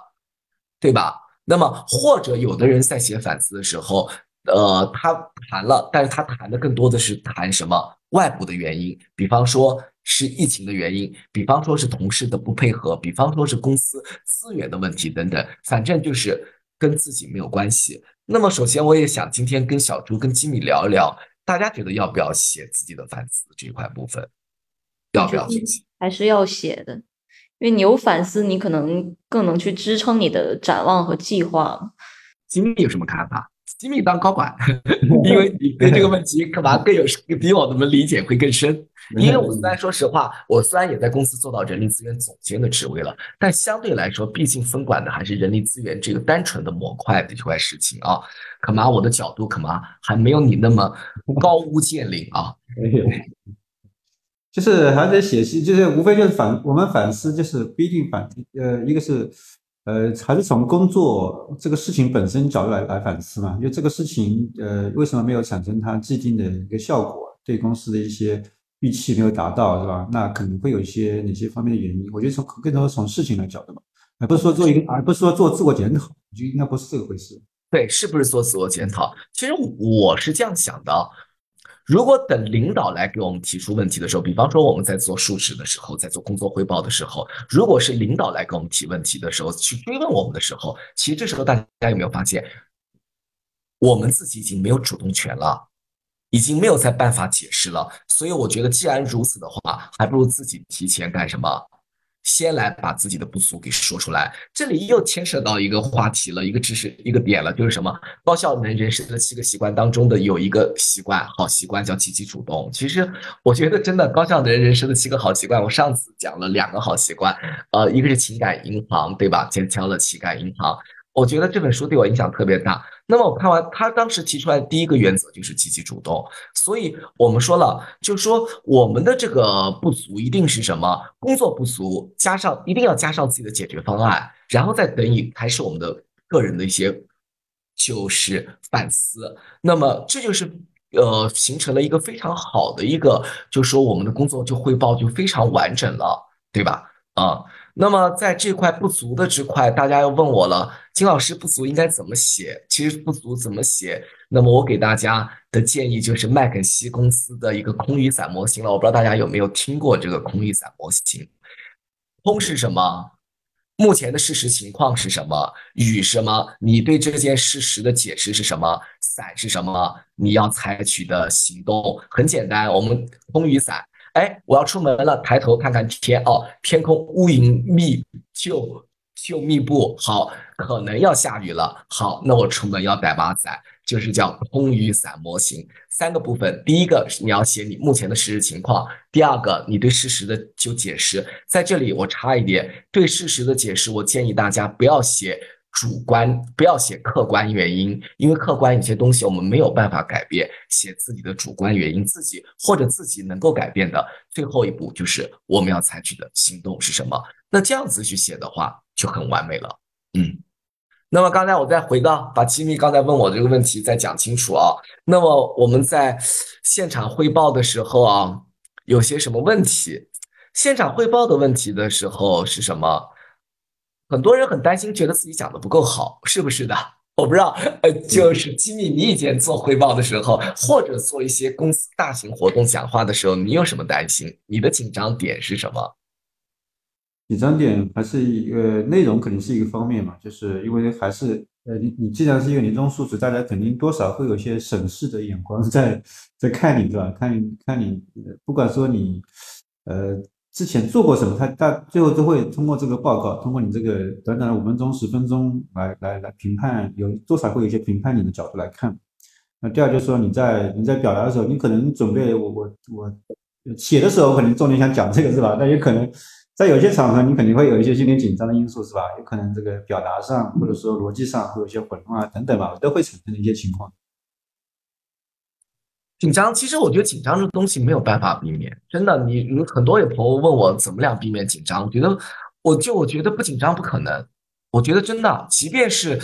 对吧？那么或者有的人在写反思的时候，呃，他谈了，但是他谈的更多的是谈什么外部的原因，比方说是疫情的原因，比方说是同事的不配合，比方说是公司资源的问题等等，反正就是跟自己没有关系。那么，首先我也想今天跟小朱、跟吉米聊一聊，大家觉得要不要写自己的反思这一块部分？要不要写？还是要写的，因为你有反思，你可能更能去支撑你的展望和计划。吉米有什么看法？吉米当高管，因为你对这个问题可嘛更有比我们理解会更深。因为我虽然说实话，我虽然也在公司做到人力资源总监的职位了，但相对来说，毕竟分管的还是人力资源这个单纯的模块的这块事情啊。可能我的角度可能还没有你那么高屋建瓴啊。就是还得写信，就是无非就是反我们反思，就是不一定反呃，一个是呃，还是从工作这个事情本身角度来来反思嘛。就这个事情呃，为什么没有产生它既定的一个效果？对公司的一些。预期没有达到是吧？那可能会有一些哪些方面的原因？我觉得从更多从事情来讲的嘛，而不是说做一个，而不是说做自我检讨，就应该不是这个回事。对，是不是做自我检讨？其实我是这样想的。如果等领导来给我们提出问题的时候，比方说我们在做述职的时候，在做工作汇报的时候，如果是领导来给我们提问题的时候，去追问我们的时候，其实这时候大家有没有发现，我们自己已经没有主动权了，已经没有再办法解释了。所以我觉得，既然如此的话，还不如自己提前干什么？先来把自己的不足给说出来，这里又牵涉到一个话题了，一个知识，一个点了，就是什么？高效能人士的七个习惯当中的有一个习惯，好习惯叫积极主动。其实我觉得真的高效能人生的七个好习惯，我上次讲了两个好习惯，呃，一个是情感银行，对吧？坚强的情感银行。我觉得这本书对我影响特别大。那么我看完他当时提出来的第一个原则就是积极主动。所以我们说了，就说我们的这个不足一定是什么？工作不足，加上一定要加上自己的解决方案，然后再等于还是我们的个人的一些就是反思。那么这就是呃形成了一个非常好的一个，就说我们的工作就汇报就非常完整了，对吧？啊。那么在这块不足的这块，大家又问我了，金老师不足应该怎么写？其实不足怎么写？那么我给大家的建议就是麦肯锡公司的一个空雨伞模型了。我不知道大家有没有听过这个空雨伞模型？空是什么？目前的事实情况是什么？雨什么？你对这件事实的解释是什么？伞是什么？你要采取的行动很简单，我们空雨伞。哎，我要出门了，抬头看看天哦，天空乌云密就就密布，好，可能要下雨了。好，那我出门要带把伞，就是叫空雨伞模型。三个部分，第一个你要写你目前的事实情况，第二个你对事实的就解释。在这里我插一点，对事实的解释，我建议大家不要写。主观不要写客观原因，因为客观有些东西我们没有办法改变。写自己的主观原因，自己或者自己能够改变的。最后一步就是我们要采取的行动是什么？那这样子去写的话就很完美了。嗯，那么刚才我再回到把机密刚才问我这个问题再讲清楚啊。那么我们在现场汇报的时候啊，有些什么问题？现场汇报的问题的时候是什么？很多人很担心，觉得自己讲的不够好，是不是的？我不知道，呃，就是机密，你以前做汇报的时候，或者做一些公司大型活动讲话的时候，你有什么担心？你的紧张点是什么？紧张点还是一个内容，肯定是一个方面嘛，就是因为还是呃，你你既然是一个年终述职，大家肯定多少会有一些审视的眼光在在看你，对吧？看看你，不管说你，呃。之前做过什么？他他最后都会通过这个报告，通过你这个短短的五分钟、十分钟来来来评判，有多少会有一些评判你的角度来看。那第二就是说你在你在表达的时候，你可能准备我我我写的时候可能重点想讲这个是吧？那也可能在有些场合你肯定会有一些心理紧张的因素是吧？有可能这个表达上或者说逻辑上会有一些混乱啊等等吧，都会产生的一些情况。紧张，其实我觉得紧张这个东西没有办法避免，真的。你你很多有朋友问我怎么样避免紧张，我觉得我就我觉得不紧张不可能。我觉得真的，即便是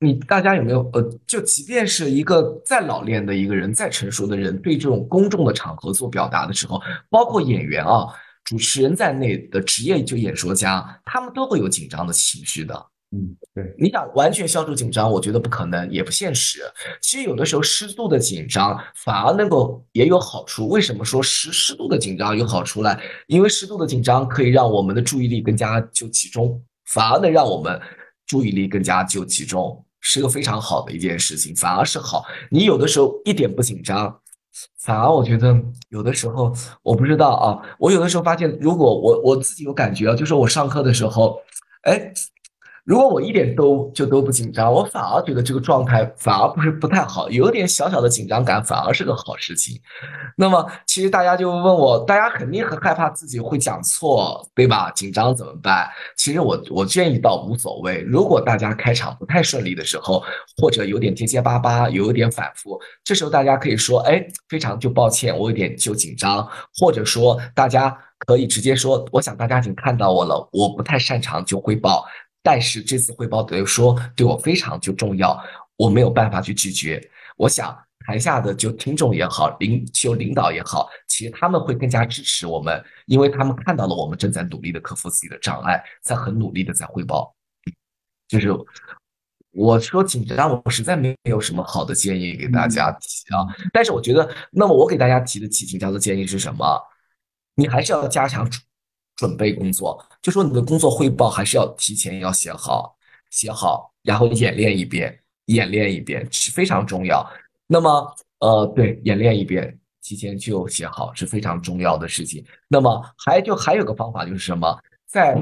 你大家有没有呃，就即便是一个再老练的一个人，再成熟的人，对这种公众的场合做表达的时候，包括演员啊、主持人在内的职业就演说家，他们都会有紧张的情绪的。嗯，对，你想完全消除紧张，我觉得不可能，也不现实。其实有的时候适度的紧张反而能够也有好处。为什么说适适度的紧张有好处呢？因为适度的紧张可以让我们的注意力更加就集中，反而能让我们注意力更加就集中，是个非常好的一件事情，反而是好。你有的时候一点不紧张，反而我觉得有的时候我不知道啊，我有的时候发现，如果我我自己有感觉啊，就是我上课的时候，哎。如果我一点都就都不紧张，我反而觉得这个状态反而不是不太好，有点小小的紧张感反而是个好事情。那么其实大家就问我，大家肯定很害怕自己会讲错，对吧？紧张怎么办？其实我我建议倒无所谓。如果大家开场不太顺利的时候，或者有点结结巴巴，有一点反复，这时候大家可以说，哎，非常就抱歉，我有点就紧张，或者说大家可以直接说，我想大家已经看到我了，我不太擅长就汇报。但是这次汇报的说对我非常就重要，我没有办法去拒绝。我想台下的就听众也好，领就领导也好，其实他们会更加支持我们，因为他们看到了我们正在努力的克服自己的障碍，在很努力的在汇报。就是我说紧张，我实在没有什么好的建议给大家提啊。但是我觉得，那么我给大家提的几紧张的建议是什么？你还是要加强准备工作，就说你的工作汇报还是要提前要写好，写好，然后演练一遍，演练一遍是非常重要。那么，呃，对，演练一遍，提前就写好是非常重要的事情。那么还就还有个方法就是什么，在。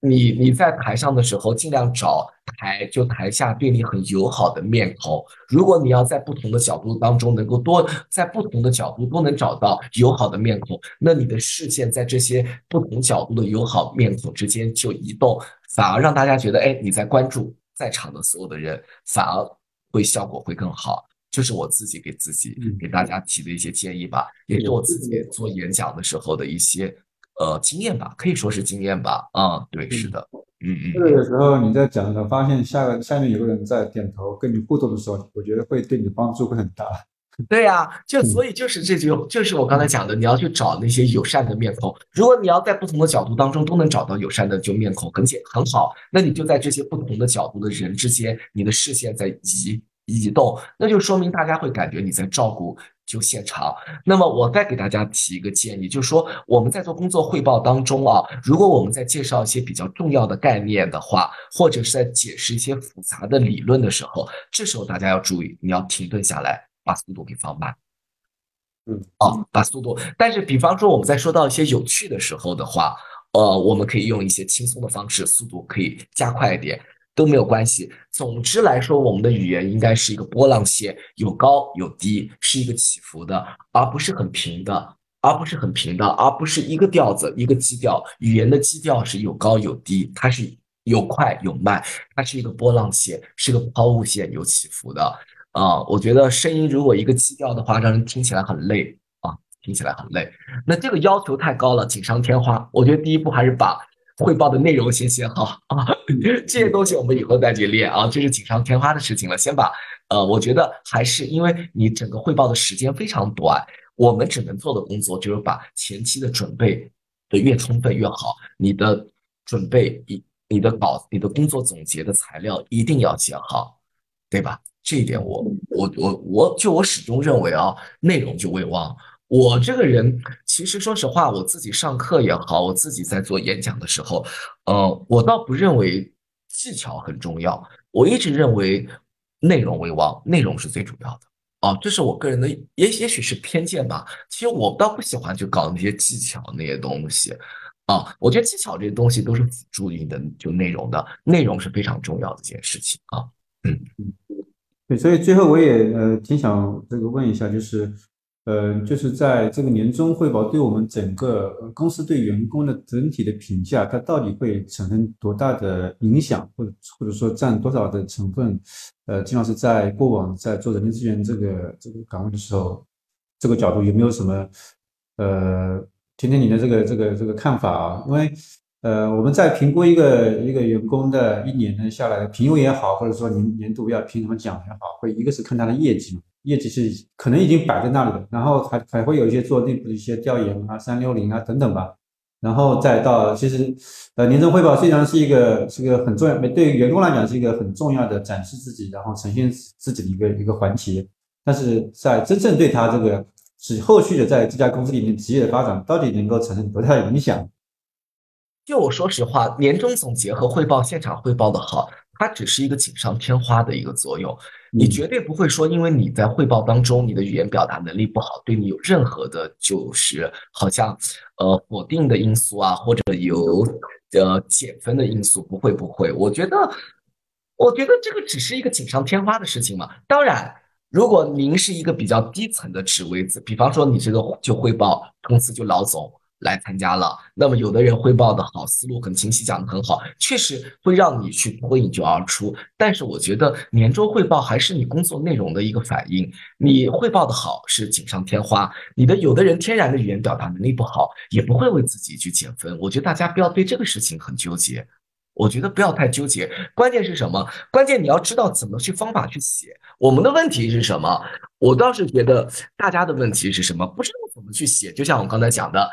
你你在台上的时候，尽量找台就台下对你很友好的面孔。如果你要在不同的角度当中能够多在不同的角度都能找到友好的面孔，那你的视线在这些不同角度的友好面孔之间就移动，反而让大家觉得，哎，你在关注在场的所有的人，反而会效果会更好。这是我自己给自己给大家提的一些建议吧，也是我自己做演讲的时候的一些。呃，经验吧，可以说是经验吧。啊，对，是的，嗯嗯。这个时候你在讲的，发现下个下面有个人在点头跟你互动的时候，我觉得会对你的帮助会很大。对呀，就所以就是这就，就是我刚才讲的，你要去找那些友善的面孔。如果你要在不同的角度当中都能找到友善的就面孔，很简很好，那你就在这些不同的角度的人之间，你的视线在移移动，那就说明大家会感觉你在照顾。就现场。那么我再给大家提一个建议，就是说我们在做工作汇报当中啊，如果我们在介绍一些比较重要的概念的话，或者是在解释一些复杂的理论的时候，这时候大家要注意，你要停顿下来，把速度给放慢。嗯，啊，把速度。但是，比方说我们在说到一些有趣的时候的话，呃，我们可以用一些轻松的方式，速度可以加快一点。都没有关系。总之来说，我们的语言应该是一个波浪线，有高有低，是一个起伏的，而不是很平的，而不是很平的，而不是一个调子一个基调。语言的基调是有高有低，它是有快有慢，它是一个波浪线，是个抛物线，有起伏的。啊，我觉得声音如果一个基调的话，让人听起来很累啊，听起来很累。那这个要求太高了，锦上添花。我觉得第一步还是把。汇报的内容先写好啊，这些东西我们以后再去练啊，这是锦上添花的事情了。先把呃，我觉得还是因为你整个汇报的时间非常短，我们只能做的工作就是把前期的准备的越充分越好。你的准备一，你的稿，你的工作总结的材料一定要写好，对吧？这一点我我我我就我始终认为啊，内容就未忘。我这个人，其实说实话，我自己上课也好，我自己在做演讲的时候，呃，我倒不认为技巧很重要，我一直认为内容为王，内容是最主要的。啊，这是我个人的，也也许是偏见吧。其实我倒不喜欢去搞那些技巧那些东西，啊，我觉得技巧这些东西都是辅助你的就内容的，内容是非常重要的一件事情啊。嗯嗯，对，所以最后我也呃挺想这个问一下，就是。呃，就是在这个年终汇报对我们整个公司对员工的整体的评价，它到底会产生多大的影响，或者或者说占多少的成分？呃，金老师在过往在做人力资源这个这个岗位的时候，这个角度有没有什么？呃，听听你的这个这个这个看法啊？因为呃，我们在评估一个一个员工的一年的下来的评优也好，或者说年年度要评什么奖也好，会一个是看他的业绩嘛。业绩是可能已经摆在那里了，然后还还会有一些做内部的一些调研啊、三六零啊等等吧，然后再到其实呃年终汇报虽然是一个是个很重要，对于员工来讲是一个很重要的展示自己，然后呈现自己的一个一个环节，但是在真正对他这个是后续的在这家公司里面职业的发展，到底能够产生多大的影响？就我说实话，年终总结和汇报现场汇报的好。它只是一个锦上添花的一个作用，你绝对不会说，因为你在汇报当中你的语言表达能力不好，对你有任何的，就是好像呃否定的因素啊，或者有呃减分的因素，不会不会。我觉得，我觉得这个只是一个锦上添花的事情嘛。当然，如果您是一个比较低层的职位，子比方说你这个就汇报公司就老总。来参加了，那么有的人汇报的好，思路很清晰，讲的很好，确实会让你去脱颖而出。但是我觉得年终汇报还是你工作内容的一个反应。你汇报的好是锦上添花，你的有的人天然的语言表达能力不好，也不会为自己去减分。我觉得大家不要对这个事情很纠结，我觉得不要太纠结。关键是什么？关键你要知道怎么去方法去写。我们的问题是什么？我倒是觉得大家的问题是什么？不知道怎么去写。就像我刚才讲的。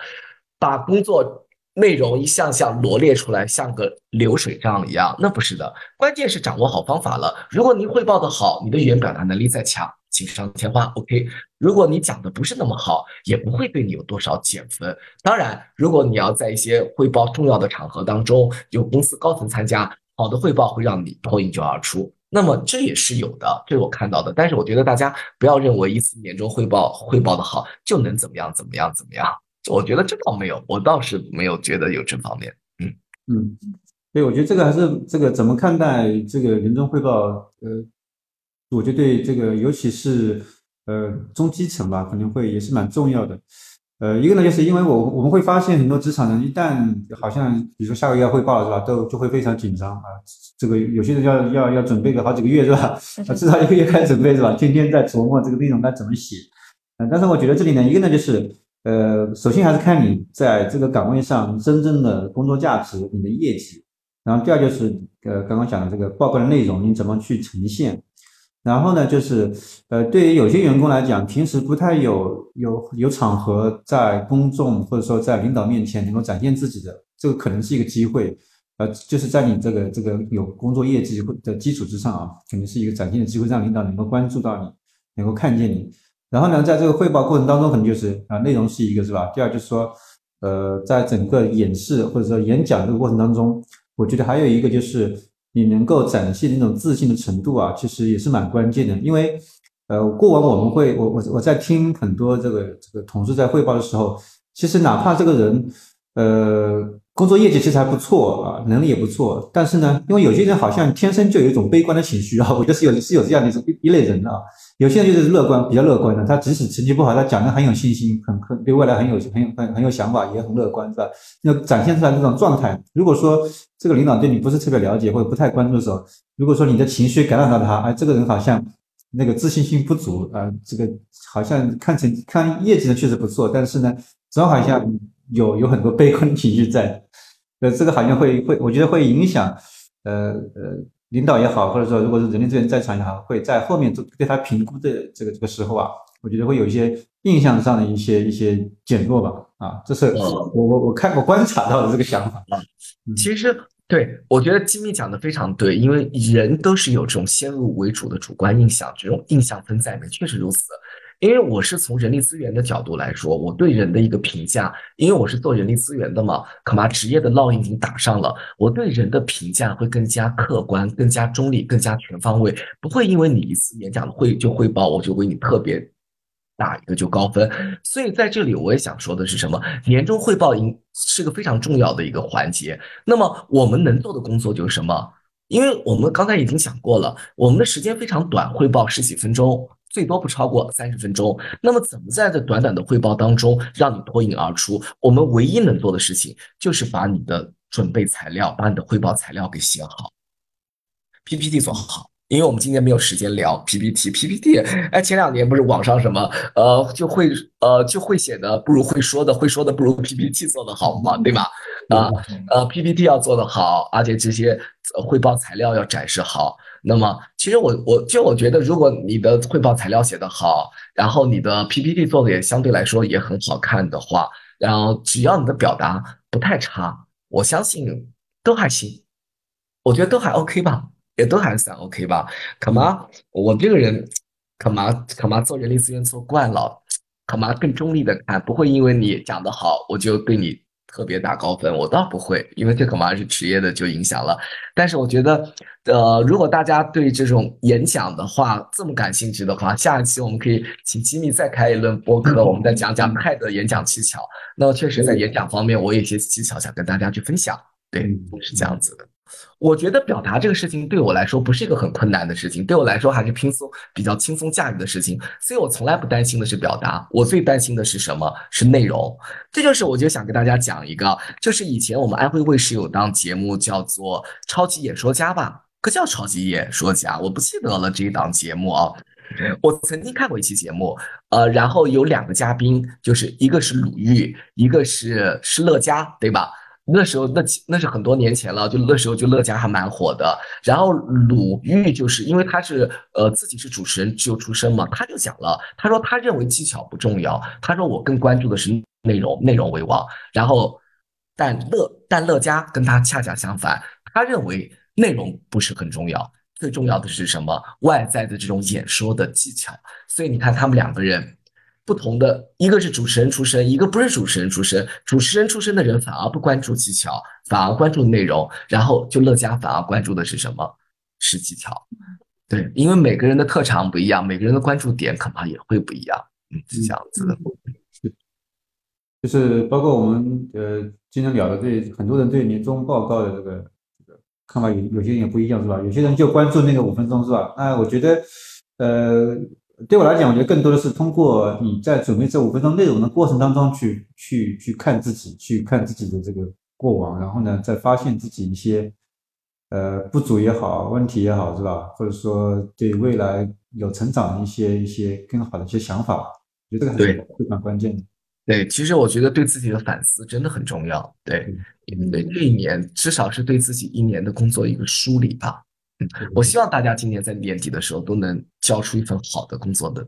把工作内容一项项罗列出来，像个流水账一样，那不是的。关键是掌握好方法了。如果您汇报的好，你的语言表达能力再强，锦上添花，OK。如果你讲的不是那么好，也不会对你有多少减分。当然，如果你要在一些汇报重要的场合当中，有公司高层参加，好的汇报会让你脱颖而出。那么这也是有的，这是我看到的。但是我觉得大家不要认为一次年终汇报汇报的好就能怎么样怎么样怎么样。我觉得这倒没有，我倒是没有觉得有这方面。嗯嗯，对，我觉得这个还是这个怎么看待这个年终汇报？呃，我觉得对这个尤其是呃中基层吧，可能会也是蛮重要的。呃，一个呢，就是因为我我们会发现很多职场人一旦好像比如说下个月要汇报了是吧，都就会非常紧张啊。这个有些人要要要准备个好几个月是吧？啊，至少一个月开始准备是吧？天天在琢磨这个内容该怎么写。嗯，但是我觉得这里呢，一个呢就是呃，首先还是看你在这个岗位上真正的工作价值、你的业绩。然后第二就是呃，刚刚讲的这个报告的内容你怎么去呈现。然后呢，就是呃，对于有些员工来讲，平时不太有有有场合在公众或者说在领导面前能够展现自己的，这个可能是一个机会，呃，就是在你这个这个有工作业绩的基础之上啊，肯定是一个展现的机会，让领导能够关注到你，能够看见你。然后呢，在这个汇报过程当中，可能就是啊，内容是一个是吧？第二就是说，呃，在整个演示或者说演讲这个过程当中，我觉得还有一个就是。你能够展现那种自信的程度啊，其实也是蛮关键的。因为，呃，过往我们会，我我我在听很多这个这个同事在汇报的时候，其实哪怕这个人，呃，工作业绩其实还不错啊，能力也不错，但是呢，因为有些人好像天生就有一种悲观的情绪啊，我觉得是有是有这样的一种一类人的啊。有些人就是乐观，比较乐观的，他即使成绩不好，他讲的很有信心，很很对未来很有很有很很有想法，也很乐观，是吧？那展现出来这种状态，如果说这个领导对你不是特别了解或者不太关注的时候，如果说你的情绪感染到他，哎，这个人好像那个自信心不足啊，这个好像看成看业绩呢确实不错，但是呢，总好像有有很多悲观情绪在，呃，这个好像会会，我觉得会影响，呃呃。领导也好，或者说如果是人力资源在场也好，会在后面做对他评估的这个这个时候啊，我觉得会有一些印象上的一些一些减弱吧。啊，这是我我我看我观察到的这个想法。其实对我觉得金密讲的非常对，因为人都是有这种先入为主的主观印象，这种印象分在里面，确实如此。因为我是从人力资源的角度来说，我对人的一个评价，因为我是做人力资源的嘛，可嘛职业的烙印已经打上了，我对人的评价会更加客观、更加中立、更加全方位，不会因为你一次演讲的会就汇报，我就为你特别打一个就高分。所以在这里我也想说的是什么？年终汇报应是个非常重要的一个环节。那么我们能做的工作就是什么？因为我们刚才已经讲过了，我们的时间非常短，汇报十几分钟。最多不超过三十分钟。那么，怎么在这短短的汇报当中让你脱颖而出？我们唯一能做的事情就是把你的准备材料、把你的汇报材料给写好，PPT 做好。因为我们今天没有时间聊 PPT，PPT，哎，前两年不是网上什么，呃，就会呃就会写的不如会说的，会说的不如 PPT 做的好嘛，对吧？啊，呃，PPT 要做的好，而且这些汇报材料要展示好。那么，其实我我就我觉得，如果你的汇报材料写得好，然后你的 PPT 做的也相对来说也很好看的话，然后只要你的表达不太差，我相信都还行，我觉得都还 OK 吧。也都还算 OK 吧，可妈，我这个人，可妈可妈做人力资源做惯了，可妈更中立的看，不会因为你讲的好，我就对你特别打高分，我倒不会，因为这恐怕是职业的就影响了。但是我觉得，呃，如果大家对这种演讲的话这么感兴趣的话，下一期我们可以请吉米再开一轮播客，我们再讲讲泰的演讲技巧。那确实在演讲方面，我有一些技巧想跟大家去分享，对，是这样子的。我觉得表达这个事情对我来说不是一个很困难的事情，对我来说还是轻松、比较轻松驾驭的事情，所以我从来不担心的是表达，我最担心的是什么？是内容。这就是我就想跟大家讲一个，就是以前我们安徽卫视有档节目叫做《超级演说家》吧，可叫《超级演说家》，我不记得了这一档节目啊。我曾经看过一期节目，呃，然后有两个嘉宾，就是一个是鲁豫，一个是是乐嘉，对吧？那时候，那那是很多年前了，就那时候就乐嘉还蛮火的。然后鲁豫就是因为他是呃自己是主持人就出身嘛，他就讲了，他说他认为技巧不重要，他说我更关注的是内容，内容为王。然后但乐但乐嘉跟他恰恰相反，他认为内容不是很重要，最重要的是什么？外在的这种演说的技巧。所以你看他们两个人不同的，一个是主持人出身，一个不是主持人出身。主持人出身的人反而不关注技巧，反而关注内容，然后就乐嘉反而关注的是什么？是技巧。对，因为每个人的特长不一样，每个人的关注点恐怕也会不一样。嗯，是这样子的。就是包括我们呃经常聊的，对很多人对年终报告的这个这个看法有有些人也不一样，是吧？有些人就关注那个五分钟，是吧？那我觉得，呃，对我来讲，我觉得更多的是通过你在准备这五分钟内容的过程当中去去去看自己，去看自己的这个过往，然后呢，再发现自己一些呃不足也好，问题也好，是吧？或者说对未来有成长的一些一些更好的一些想法，我觉得这个还是非常关键的。对，其实我觉得对自己的反思真的很重要。对，对，这一年至少是对自己一年的工作一个梳理吧。嗯，我希望大家今年在年底的时候都能交出一份好的工作的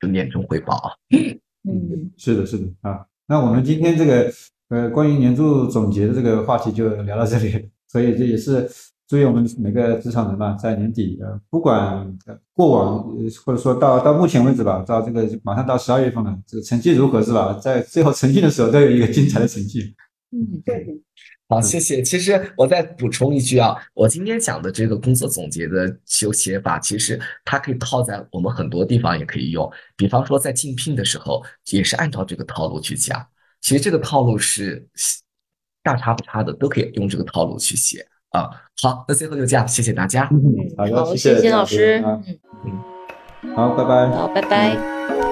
就年终汇报啊。嗯，是的，是的啊。那我们今天这个呃关于年度总结的这个话题就聊到这里，所以这也是。祝愿我们每个职场人嘛，在年底，呃，不管过往，或者说到到目前为止吧，到这个马上到十二月份了，这个成绩如何是吧？在最后成绩的时候，都有一个精彩的成绩。嗯，对。好，谢谢。其实我再补充一句啊，我今天讲的这个工作总结的修写法，其实它可以套在我们很多地方也可以用。比方说在竞聘的时候，也是按照这个套路去讲。其实这个套路是大差不差的，都可以用这个套路去写。啊，好，那最后就这样，谢谢大家。好，谢谢金老师。嗯嗯，好，拜拜。好，拜拜。